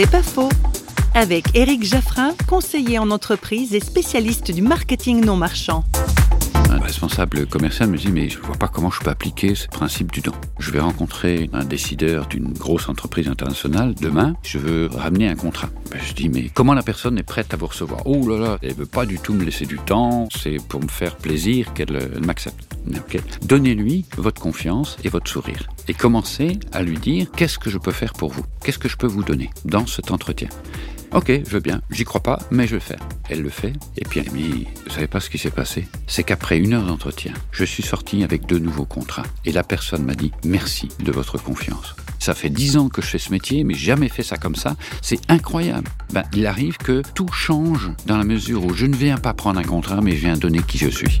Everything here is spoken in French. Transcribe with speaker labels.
Speaker 1: C'est pas faux. Avec Éric Jaffrin, conseiller en entreprise et spécialiste du marketing non marchand.
Speaker 2: Un responsable commercial me dit mais je vois pas comment je peux appliquer ce principe du don. Je vais rencontrer un décideur d'une grosse entreprise internationale demain. Je veux ramener un contrat. Ben, je dis mais comment la personne est prête à vous recevoir? Oh là là, elle veut pas du tout me laisser du temps. C'est pour me faire plaisir qu'elle euh, m'accepte. Donnez-lui votre confiance et votre sourire et commencez à lui dire qu'est-ce que je peux faire pour vous, qu'est-ce que je peux vous donner dans cet entretien? Ok, je veux bien, j'y crois pas, mais je vais le faire. Elle le fait, et puis elle dit, vous savez pas ce qui s'est passé? C'est qu'après une heure d'entretien, je suis sorti avec deux nouveaux contrats, et la personne m'a dit, merci de votre confiance. Ça fait dix ans que je fais ce métier, mais jamais fait ça comme ça. C'est incroyable. Ben, il arrive que tout change dans la mesure où je ne viens pas prendre un contrat, mais je viens donner qui je suis.